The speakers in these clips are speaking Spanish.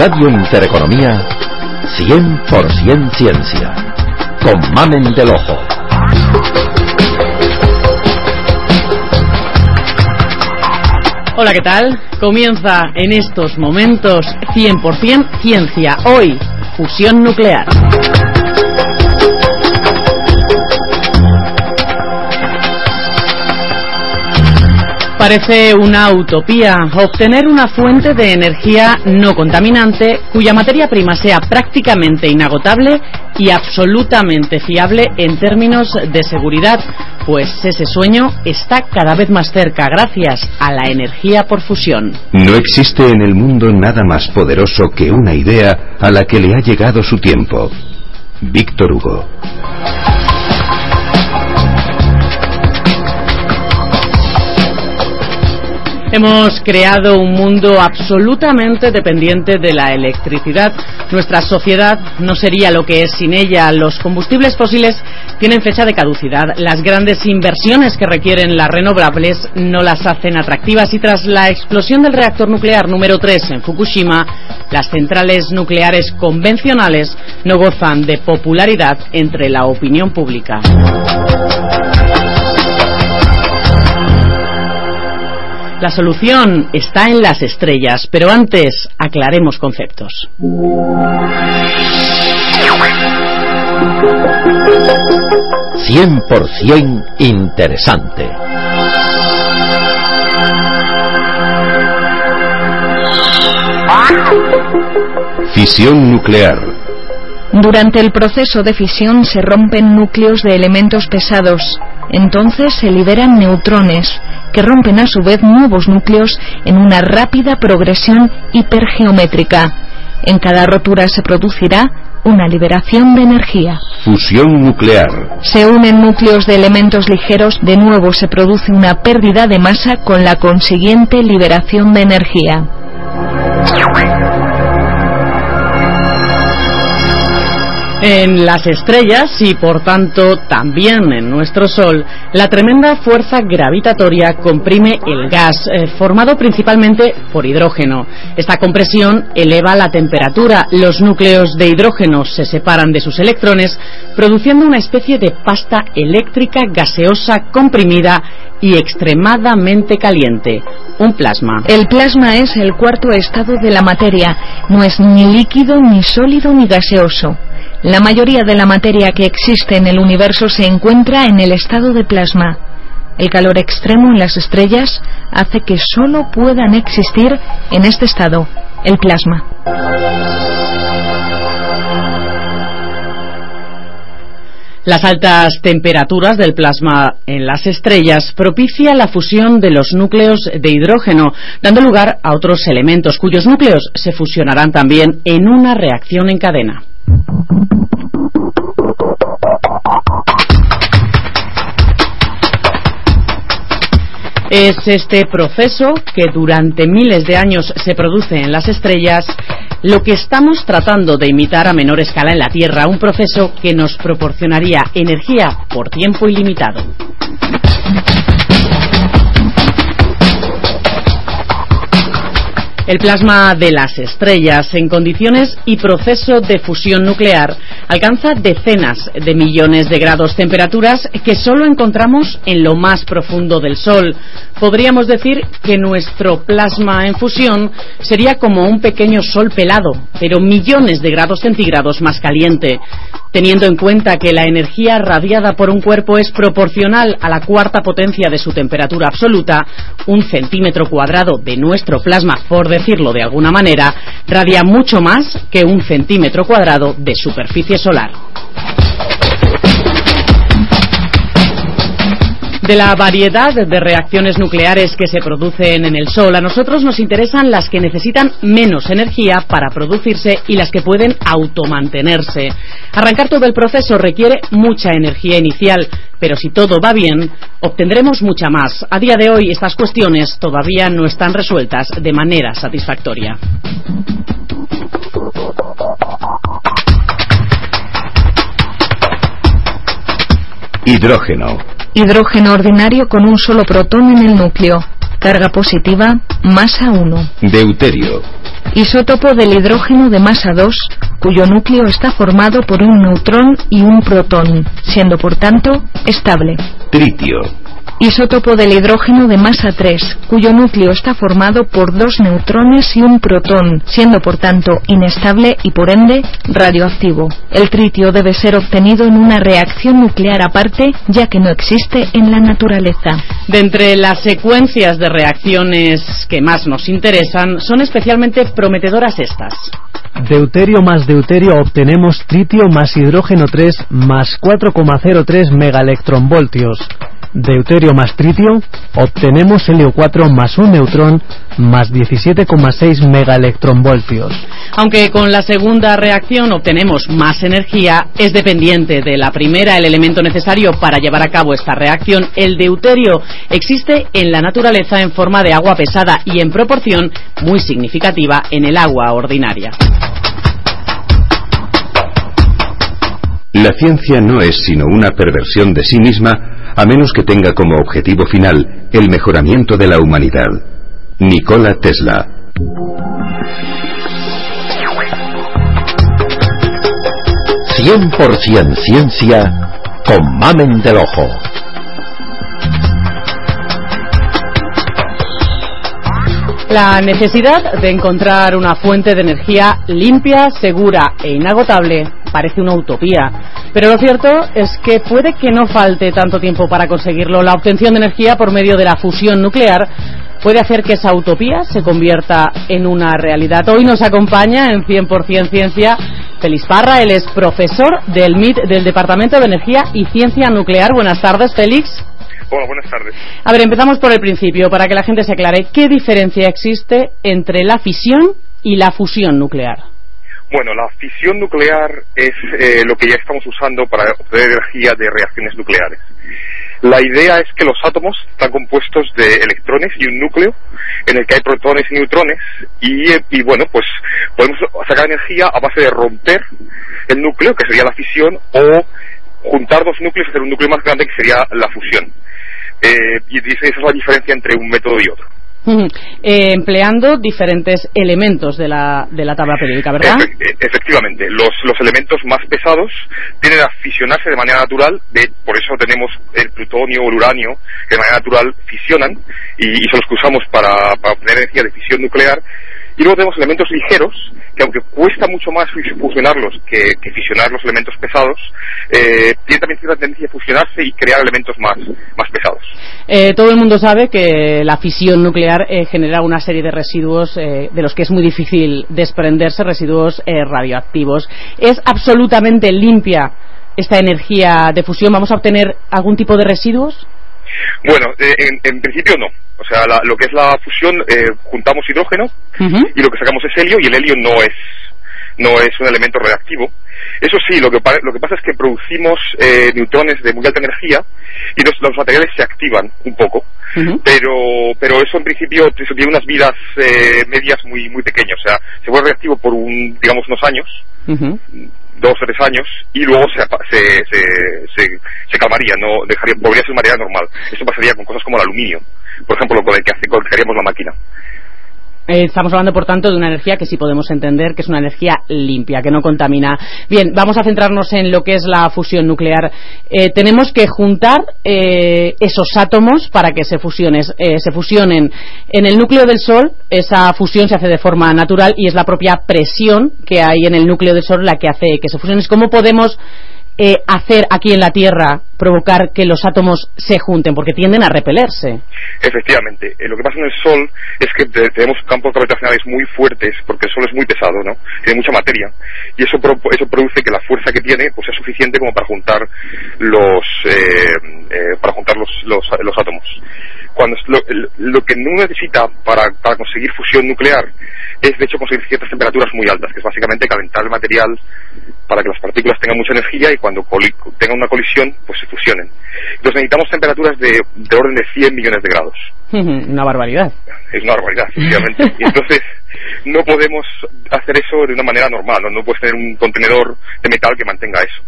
Radio Intereconomía, 100% ciencia, con Mamen del Ojo. Hola, ¿qué tal? Comienza en estos momentos 100% ciencia. Hoy, fusión nuclear. Parece una utopía obtener una fuente de energía no contaminante cuya materia prima sea prácticamente inagotable y absolutamente fiable en términos de seguridad, pues ese sueño está cada vez más cerca gracias a la energía por fusión. No existe en el mundo nada más poderoso que una idea a la que le ha llegado su tiempo. Víctor Hugo. Hemos creado un mundo absolutamente dependiente de la electricidad. Nuestra sociedad no sería lo que es sin ella. Los combustibles fósiles tienen fecha de caducidad. Las grandes inversiones que requieren las renovables no las hacen atractivas y tras la explosión del reactor nuclear número 3 en Fukushima, las centrales nucleares convencionales no gozan de popularidad entre la opinión pública. La solución está en las estrellas, pero antes aclaremos conceptos. «100% interesante. Fisión nuclear. Durante el proceso de fisión se rompen núcleos de elementos pesados. Entonces se liberan neutrones, que rompen a su vez nuevos núcleos en una rápida progresión hipergeométrica. En cada rotura se producirá una liberación de energía. Fusión nuclear. Se unen núcleos de elementos ligeros, de nuevo se produce una pérdida de masa con la consiguiente liberación de energía. En las estrellas y por tanto también en nuestro Sol, la tremenda fuerza gravitatoria comprime el gas, eh, formado principalmente por hidrógeno. Esta compresión eleva la temperatura, los núcleos de hidrógeno se separan de sus electrones, produciendo una especie de pasta eléctrica gaseosa comprimida y extremadamente caliente, un plasma. El plasma es el cuarto estado de la materia, no es ni líquido, ni sólido, ni gaseoso. La mayoría de la materia que existe en el universo se encuentra en el estado de plasma. El calor extremo en las estrellas hace que solo puedan existir en este estado, el plasma. Las altas temperaturas del plasma en las estrellas propician la fusión de los núcleos de hidrógeno, dando lugar a otros elementos cuyos núcleos se fusionarán también en una reacción en cadena. Es este proceso que durante miles de años se produce en las estrellas lo que estamos tratando de imitar a menor escala en la Tierra, un proceso que nos proporcionaría energía por tiempo ilimitado. El plasma de las estrellas en condiciones y proceso de fusión nuclear alcanza decenas de millones de grados temperaturas que solo encontramos en lo más profundo del Sol. Podríamos decir que nuestro plasma en fusión sería como un pequeño sol pelado, pero millones de grados centígrados más caliente. Teniendo en cuenta que la energía radiada por un cuerpo es proporcional a la cuarta potencia de su temperatura absoluta, un centímetro cuadrado de nuestro plasma, por decirlo de alguna manera, radia mucho más que un centímetro cuadrado de superficie solar. De la variedad de reacciones nucleares que se producen en el Sol, a nosotros nos interesan las que necesitan menos energía para producirse y las que pueden automantenerse. Arrancar todo el proceso requiere mucha energía inicial, pero si todo va bien, obtendremos mucha más. A día de hoy estas cuestiones todavía no están resueltas de manera satisfactoria. Hidrógeno. Hidrógeno ordinario con un solo protón en el núcleo. Carga positiva, masa 1. Deuterio. Isótopo del hidrógeno de masa 2, cuyo núcleo está formado por un neutrón y un protón, siendo por tanto estable. Tritio. Isótopo del hidrógeno de masa 3, cuyo núcleo está formado por dos neutrones y un protón, siendo por tanto inestable y por ende radioactivo. El tritio debe ser obtenido en una reacción nuclear aparte, ya que no existe en la naturaleza. De entre las secuencias de reacciones que más nos interesan, son especialmente prometedoras estas. Deuterio más deuterio obtenemos tritio más hidrógeno 3 más 4,03 megaelectronvoltios. Deuterio más tritio, obtenemos helio 4 más un neutrón más 17,6 megaelectronvoltios. Aunque con la segunda reacción obtenemos más energía, es dependiente de la primera el elemento necesario para llevar a cabo esta reacción. El deuterio existe en la naturaleza en forma de agua pesada y en proporción muy significativa en el agua ordinaria. La ciencia no es sino una perversión de sí misma a menos que tenga como objetivo final el mejoramiento de la humanidad. Nikola Tesla. Cien por cien ciencia con Mamen del Ojo. La necesidad de encontrar una fuente de energía limpia, segura e inagotable parece una utopía. Pero lo cierto es que puede que no falte tanto tiempo para conseguirlo. La obtención de energía por medio de la fusión nuclear puede hacer que esa utopía se convierta en una realidad. Hoy nos acompaña en 100% Ciencia Félix Parra, él es profesor del MIT del Departamento de Energía y Ciencia Nuclear. Buenas tardes, Félix. Hola, buenas tardes. A ver, empezamos por el principio, para que la gente se aclare. ¿Qué diferencia existe entre la fisión y la fusión nuclear? Bueno, la fisión nuclear es eh, lo que ya estamos usando para obtener energía de reacciones nucleares. La idea es que los átomos están compuestos de electrones y un núcleo en el que hay protones y neutrones y, y bueno, pues podemos sacar energía a base de romper el núcleo, que sería la fisión, o juntar dos núcleos y hacer un núcleo más grande, que sería la fusión. Eh, y esa es la diferencia entre un método y otro. Eh, empleando diferentes elementos de la, de la tabla periódica, ¿verdad? Efe- efectivamente, los, los elementos más pesados tienden a fisionarse de manera natural, de, por eso tenemos el plutonio o el uranio, que de manera natural fisionan, y, y son los que usamos para, para obtener energía de fisión nuclear. Y luego tenemos elementos ligeros, que aunque cuesta mucho más fus- fusionarlos que, que fisionar los elementos pesados, eh, tienen también cierta tendencia a fusionarse y crear elementos más, más pesados. Eh, todo el mundo sabe que la fisión nuclear eh, genera una serie de residuos eh, de los que es muy difícil desprenderse, residuos eh, radioactivos. ¿Es absolutamente limpia esta energía de fusión? ¿Vamos a obtener algún tipo de residuos? Bueno, eh, en, en principio no. O sea, la- lo que es la fusión, eh, juntamos hidrógeno y lo que sacamos es helio y el helio no es no es un elemento reactivo. Eso sí, lo que, lo que pasa es que producimos eh, neutrones de muy alta energía y los, los materiales se activan un poco, pero pero eso en principio eso tiene unas vidas eh, medias muy muy pequeñas. O sea, se vuelve reactivo por un digamos unos años. Dos o tres años y luego se, se, se, se, calmaría, no dejaría, volvería a ser un material normal. Esto pasaría con cosas como el aluminio, por ejemplo, con el que hace, con el que haríamos la máquina. Eh, estamos hablando, por tanto, de una energía que sí podemos entender que es una energía limpia, que no contamina. Bien, vamos a centrarnos en lo que es la fusión nuclear. Eh, tenemos que juntar eh, esos átomos para que se, fusiones, eh, se fusionen. En el núcleo del Sol, esa fusión se hace de forma natural y es la propia presión que hay en el núcleo del Sol la que hace que se fusionen. ¿Cómo podemos eh, hacer aquí en la Tierra provocar que los átomos se junten? Porque tienden a repelerse. Efectivamente, eh, lo que pasa en el Sol es que te- tenemos campos gravitacionales muy fuertes porque el Sol es muy pesado, ¿no? Tiene mucha materia y eso pro- eso produce que la fuerza que tiene pues sea suficiente como para juntar los eh, eh, para juntar los, los, los átomos. Cuando lo, lo que no necesita para, para conseguir fusión nuclear es de hecho conseguir ciertas temperaturas muy altas, que es básicamente calentar el material para que las partículas tengan mucha energía y cuando tengan una colisión pues se fusionen. Entonces necesitamos temperaturas de, de orden de 100 millones de grados una barbaridad. es una barbaridad, efectivamente. Y entonces no podemos hacer eso de una manera normal, no, no puedes tener un contenedor de metal que mantenga eso.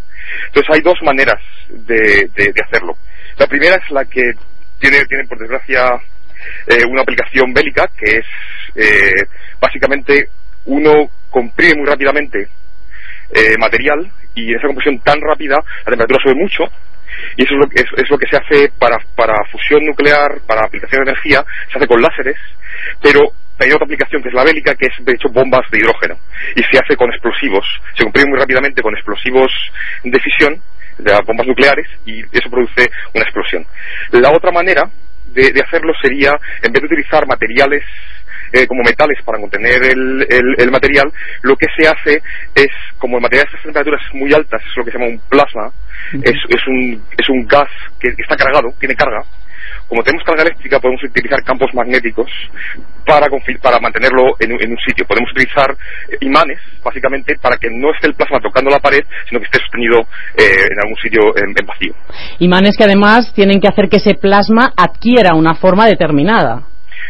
Entonces hay dos maneras de, de- de hacerlo. La primera es la que tiene, tiene por desgracia eh, una aplicación bélica que es eh, básicamente uno comprime muy rápidamente eh, material y en esa compresión tan rápida la temperatura sube mucho y eso es lo que, es, lo que se hace para, para fusión nuclear, para aplicación de energía, se hace con láseres, pero hay otra aplicación que es la bélica, que es de hecho bombas de hidrógeno y se hace con explosivos, se comprime muy rápidamente con explosivos de fisión, de bombas nucleares y eso produce una explosión. La otra manera de, de hacerlo sería, en vez de utilizar materiales eh, como metales para contener el, el, material, lo que se hace es, como el material a estas temperaturas muy altas, es lo que se llama un plasma, es, es, un, es un gas que está cargado, tiene carga, como tenemos carga eléctrica, podemos utilizar campos magnéticos para, para mantenerlo en, un sitio. Podemos utilizar eh, imanes, básicamente, para que no esté el plasma tocando la pared, sino que esté sostenido eh, en algún sitio en, vacío. Imanes que además tienen que hacer que ese plasma adquiera una forma determinada.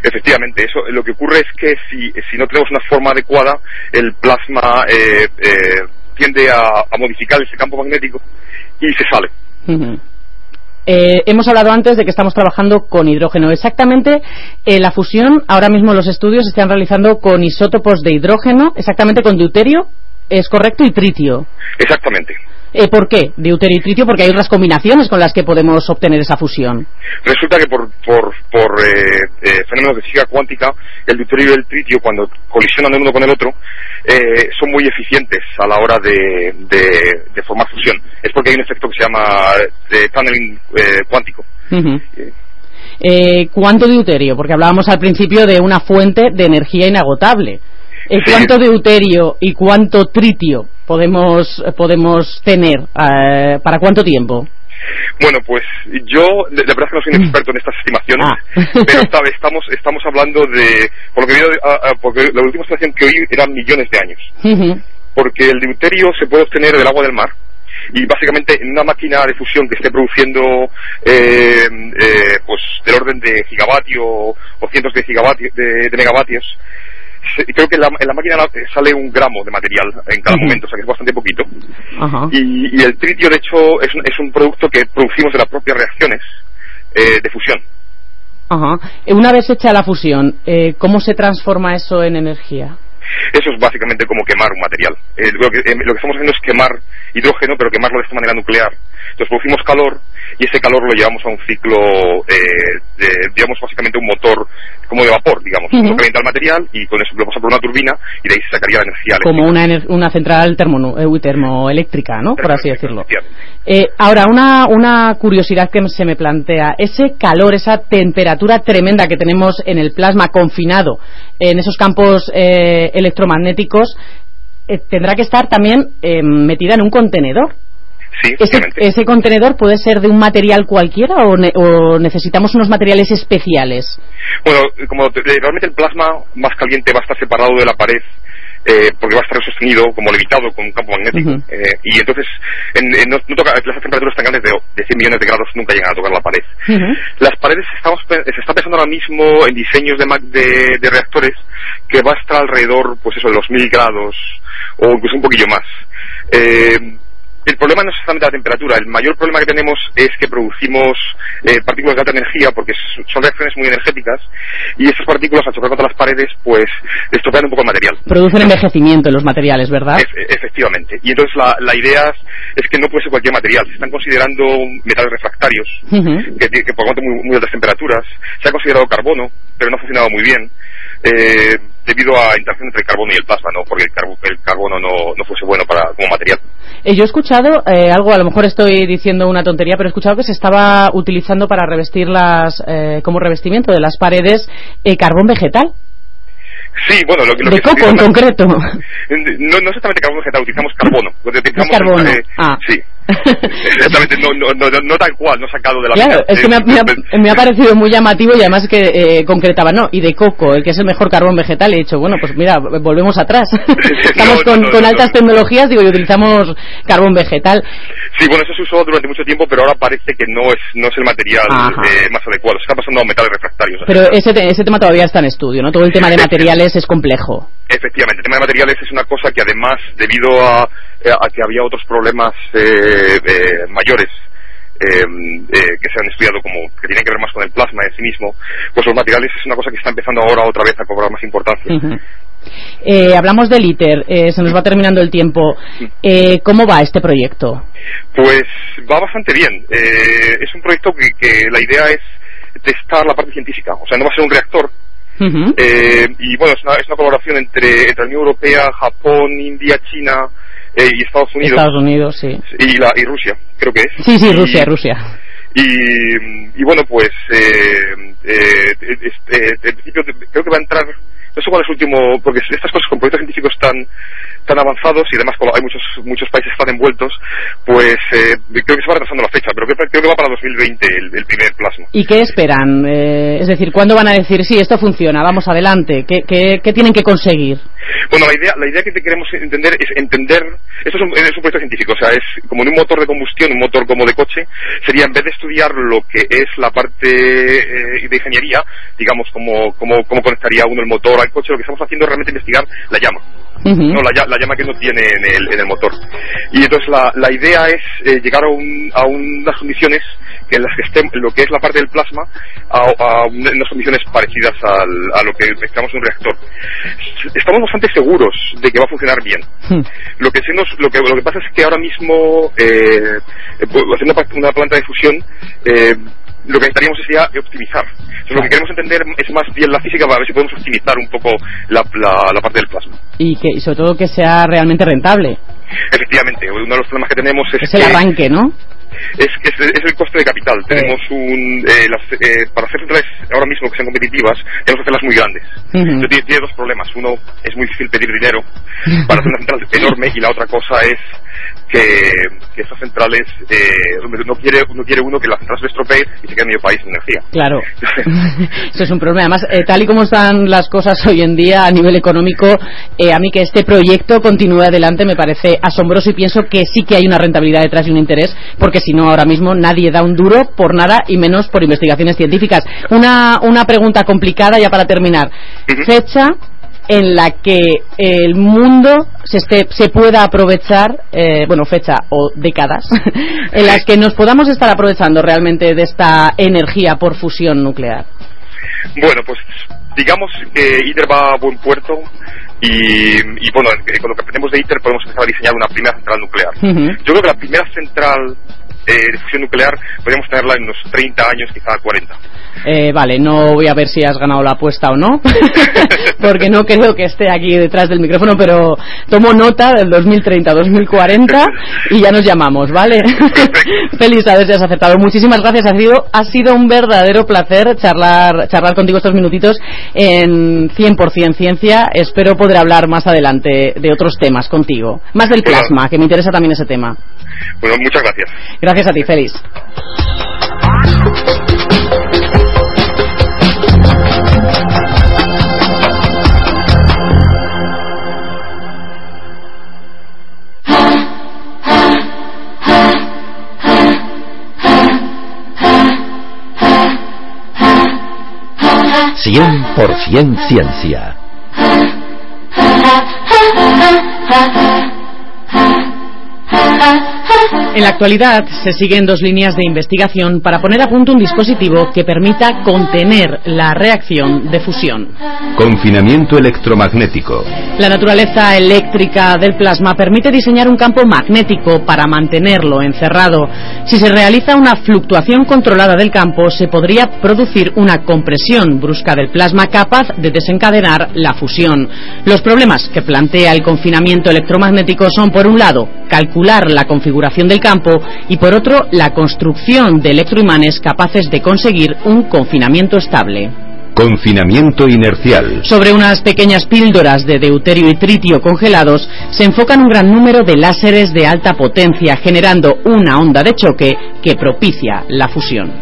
Efectivamente, eso lo que ocurre es que si, si no tenemos una forma adecuada, el plasma eh, tiende a, modificar ese campo magnético y se sale. Eh, hemos hablado antes de que estamos trabajando con hidrógeno. Exactamente, eh, la fusión, ahora mismo los estudios se están realizando con isótopos de hidrógeno, exactamente con deuterio, ¿es correcto? Y tritio. Exactamente. Eh, ¿Por qué deuterio y tritio? Porque hay otras combinaciones con las que podemos obtener esa fusión. Resulta que por, por, por eh, eh, fenómenos de física cuántica, el deuterio y el tritio, cuando colisionan el uno con el otro, eh, son muy eficientes a la hora de, de, formar fusión. Es porque hay un efecto que se llama de tunneling cuántico. ¿Cuánto deuterio? Porque hablábamos al principio de una fuente de energía inagotable. ¿Cuánto deuterio y cuánto tritio podemos, podemos tener? Eh, ¿Para cuánto tiempo? Bueno, pues yo, de, verdad que no soy un experto en estas estimaciones, ah. pero estamos, estamos hablando de, por lo que porque la última estimación que oí eran millones de años. Porque el deuterio se puede obtener del agua del mar, y básicamente en una máquina de fusión que esté produciendo eh, eh, pues del orden de gigavatios o cientos de gigavatios de megavatios creo que en la, máquina sale un gramo de material en cada momento, o sea que es bastante poquito. Y, el tritio, de hecho, es, es un producto que producimos de las propias reacciones eh, de fusión. Ajá. Una vez hecha la fusión, eh, ¿cómo se transforma eso en energía? Eso es básicamente como quemar un material. Eh, lo, que, lo que estamos haciendo es quemar hidrógeno, pero quemarlo de esta manera nuclear. Entonces producimos calor y ese calor lo llevamos a un ciclo, eh, de, digamos, básicamente un motor como de vapor, digamos. Uh calienta el material y con eso lo pasa por una turbina y de ahí se sacaría la energía eléctrica. Como una, una central termo, eh, termoeléctrica, ¿no? Por así decirlo. Eh, ahora, una, una curiosidad que se me plantea. Ese calor, esa temperatura tremenda que tenemos en el plasma confinado en esos campos eh, electromagnéticos, tendrá que estar también metida en un contenedor. Sí, ¿Ese, contenedor puede ser de un material cualquiera o, necesitamos unos materiales especiales? Bueno, como realmente el plasma más caliente va a estar separado de la pared eh, porque va a estar sostenido como levitado con un campo magnético. eh, y entonces, en, no, toca, las temperaturas tan grandes de, de, 100 millones de grados nunca llegan a tocar la pared. Las paredes, estamos, se está pensando ahora mismo en diseños de, de, de, reactores que va a estar alrededor, pues eso, de los 1000 grados o incluso un poquillo más. Eh, el problema no es exactamente la temperatura, el mayor problema que tenemos es que producimos eh, partículas de alta energía porque son reacciones muy energéticas y estas partículas al chocar contra las paredes pues estropean un poco el material. Producen envejecimiento en los materiales, ¿verdad? efectivamente. Y entonces la, la, idea es que no puede ser cualquier material. Se están considerando metales refractarios que, que por muy, muy altas temperaturas. Se ha considerado carbono, pero no ha funcionado muy bien. Eh, debido a interacción entre el carbono y el plasma, ¿no? porque el, carbono no, no, fuese bueno para, como material. Eh, yo he escuchado eh, algo, a lo mejor estoy diciendo una tontería, pero he escuchado que se estaba utilizando para revestir las, eh, como revestimiento de las paredes, carbón vegetal. Sí, bueno, lo, lo de coco en concreto. No, no exactamente carbón vegetal, utilizamos carbono. Utilizamos carbono. ah. Sí. Exactamente, no, no, no, no, tal cual, no sacado de la Claro, es que me ha, me, ha, parecido muy llamativo y además que eh, concretaba, no, y de coco, el que es el mejor carbón vegetal, he dicho, bueno, pues mira, volvemos atrás. Estamos con, con altas tecnologías, digo, y utilizamos carbón vegetal. Sí, bueno, eso se usó durante mucho tiempo, pero ahora parece que no es, no es el material eh, más adecuado. Se está pasando a metales refractarios. Pero ese, ese tema todavía está en estudio, ¿no? Todo el tema de materiales es complejo. Efectivamente, el tema de materiales es una cosa que además, debido a, a que había otros problemas eh, eh, mayores em, eh, que se han estudiado como que tienen que ver más con el plasma en sí mismo, pues los materiales es una cosa que está empezando ahora otra vez a cobrar más importancia. Eh, hablamos del ITER, eh, se nos va terminando el tiempo. Eh, ¿Cómo va este proyecto? Pues va bastante bien. Eh, es un proyecto que, que la idea es testar la parte científica. O sea, no va a ser un reactor. Eh, y bueno, es una, es una colaboración entre, entre la Unión Europea, Japón, India, China eh, y Estados Unidos. Estados Unidos, sí. Y, la, y Rusia, creo que es. Sí, sí, Y- Rusia, Rusia. Y, y bueno, pues eh, eh, este, en principio creo que va a entrar, no sé cuál es el último, porque estas cosas con proyectos científicos tan tan avanzados y además como hay muchos muchos países están envueltos, pues eh, creo que se va retrasando la fecha, pero creo, que va para 2020 el, el primer plasma. ¿Y qué esperan? Eh, es decir, ¿cuándo van a decir, sí, esto funciona, vamos adelante? ¿Qué, qué, qué tienen que conseguir? Bueno, la idea, la idea que queremos entender es entender, esto es un, es un proyecto científico, o sea, es como en un motor de combustión, un motor como de coche, sería en vez de estudiar lo que es la parte eh, de ingeniería, digamos, cómo, cómo, cómo conectaría uno el motor al coche, lo que estamos haciendo es realmente investigar la llama. ¿No? la, la llama que no tiene en el, en el motor. Y entonces la, la idea es eh, llegar a, un- a unas condiciones que en las que esté lo que es la parte del plasma a, a un- unas condiciones parecidas al- a lo que necesitamos en un reactor. Estamos bastante seguros de que va a funcionar bien. Hmm. Lo que, nos, lo que, lo que pasa es que ahora mismo, eh, eh, haciendo una planta de fusión, eh, lo que necesitaríamos sería optimizar. Entonces, lo que queremos entender es más bien la física para ver si podemos optimizar un poco la, la- la parte del plasma. Y, que, y sobre todo que sea realmente rentable. Efectivamente, uno de los problemas que tenemos es, Es el que arranque, ¿no? es, es, es el coste de capital. Tenemos un eh, las, eh, para hacer centrales ahora mismo que sean competitivas, tenemos que hacerlas muy grandes. Ujú. Entonces, tiene, tiene dos problemas. Uno, es muy difícil pedir dinero para hacer una central enorme y la otra cosa es que, que estas centrales eh, no quiere no quiere uno que las centrales se estropee y se quede medio país sin energía. Claro. Eso es un problema. Además, eh, tal y como están las cosas hoy en día a nivel económico, eh, a mí que este proyecto continúe adelante me parece asombroso y pienso que sí que hay una rentabilidad detrás y un interés, porque si no, ahora mismo nadie da un duro por nada y menos por investigaciones científicas. Una, una pregunta complicada ya para terminar. Fecha en la que el mundo se, esté- se pueda aprovechar, eh, bueno, fecha o décadas, en las que nos podamos estar aprovechando realmente de esta energía por fusión nuclear. Bueno, pues digamos que ITER va a buen puerto y, y, bueno, eh, con lo que aprendemos de ITER podemos empezar a diseñar una primera central nuclear. Yo creo que la primera central eh, de fusión nuclear podríamos tenerla en unos 30 años, quizá 40. Eh, vale, no voy a ver si has ganado la apuesta o no, porque no creo que esté aquí detrás del micrófono, pero tomo nota del 2030-2040 y ya nos llamamos, ¿vale? Feliz a ver si has aceptado. Muchísimas gracias, ha sido, ha sido un verdadero placer charlar, charlar contigo estos minutitos en 100% ciencia. Espero poder hablar más adelante de otros temas contigo, más del plasma, que me interesa también ese tema. Bueno, muchas gracias. Gracias a ti, Félix. Cien por cien ciencia. En la actualidad se siguen dos líneas de investigación para poner a punto un dispositivo que permita contener la reacción de fusión. Confinamiento electromagnético. La naturaleza eléctrica del plasma permite diseñar un campo magnético para mantenerlo encerrado. Si se realiza una fluctuación controlada del campo, se podría producir una compresión brusca del plasma capaz de desencadenar la fusión. Los problemas que plantea el confinamiento electromagnético son, por un lado, calcular la configuración del campo y, por otro, la construcción de electroimanes capaces de conseguir un confinamiento estable. Confinamiento inercial. Sobre unas pequeñas píldoras de deuterio y tritio congelados se enfocan un gran número de láseres de alta potencia, generando una onda de choque que propicia la fusión.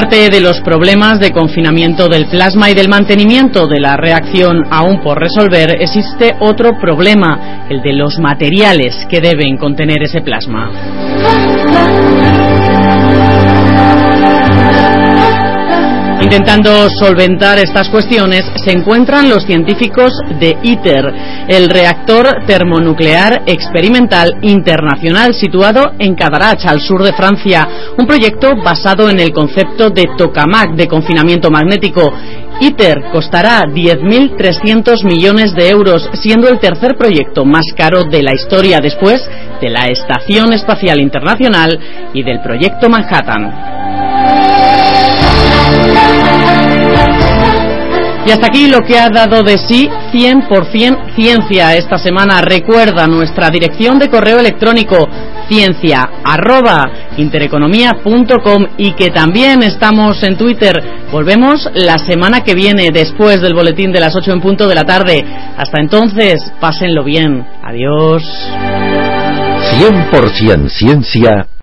Aparte de los problemas de confinamiento del plasma y del mantenimiento de la reacción aún por resolver, existe otro problema, el de los materiales que deben contener ese plasma. Intentando solventar estas cuestiones se encuentran los científicos de ITER, el reactor termonuclear experimental internacional situado en Cadarache, al sur de Francia, un proyecto basado en el concepto de tokamak de confinamiento magnético. ITER costará 10.300 millones de euros, siendo el tercer proyecto más caro de la historia después de la Estación Espacial Internacional y del proyecto Manhattan. Y hasta aquí lo que ha dado de sí 100% ciencia esta semana. Recuerda nuestra dirección de correo electrónico ciencia arroba intereconomía.com y que también estamos en Twitter. Volvemos la semana que viene después del boletín de las 8 en punto de la tarde. Hasta entonces, pásenlo bien. Adiós. 100% ciencia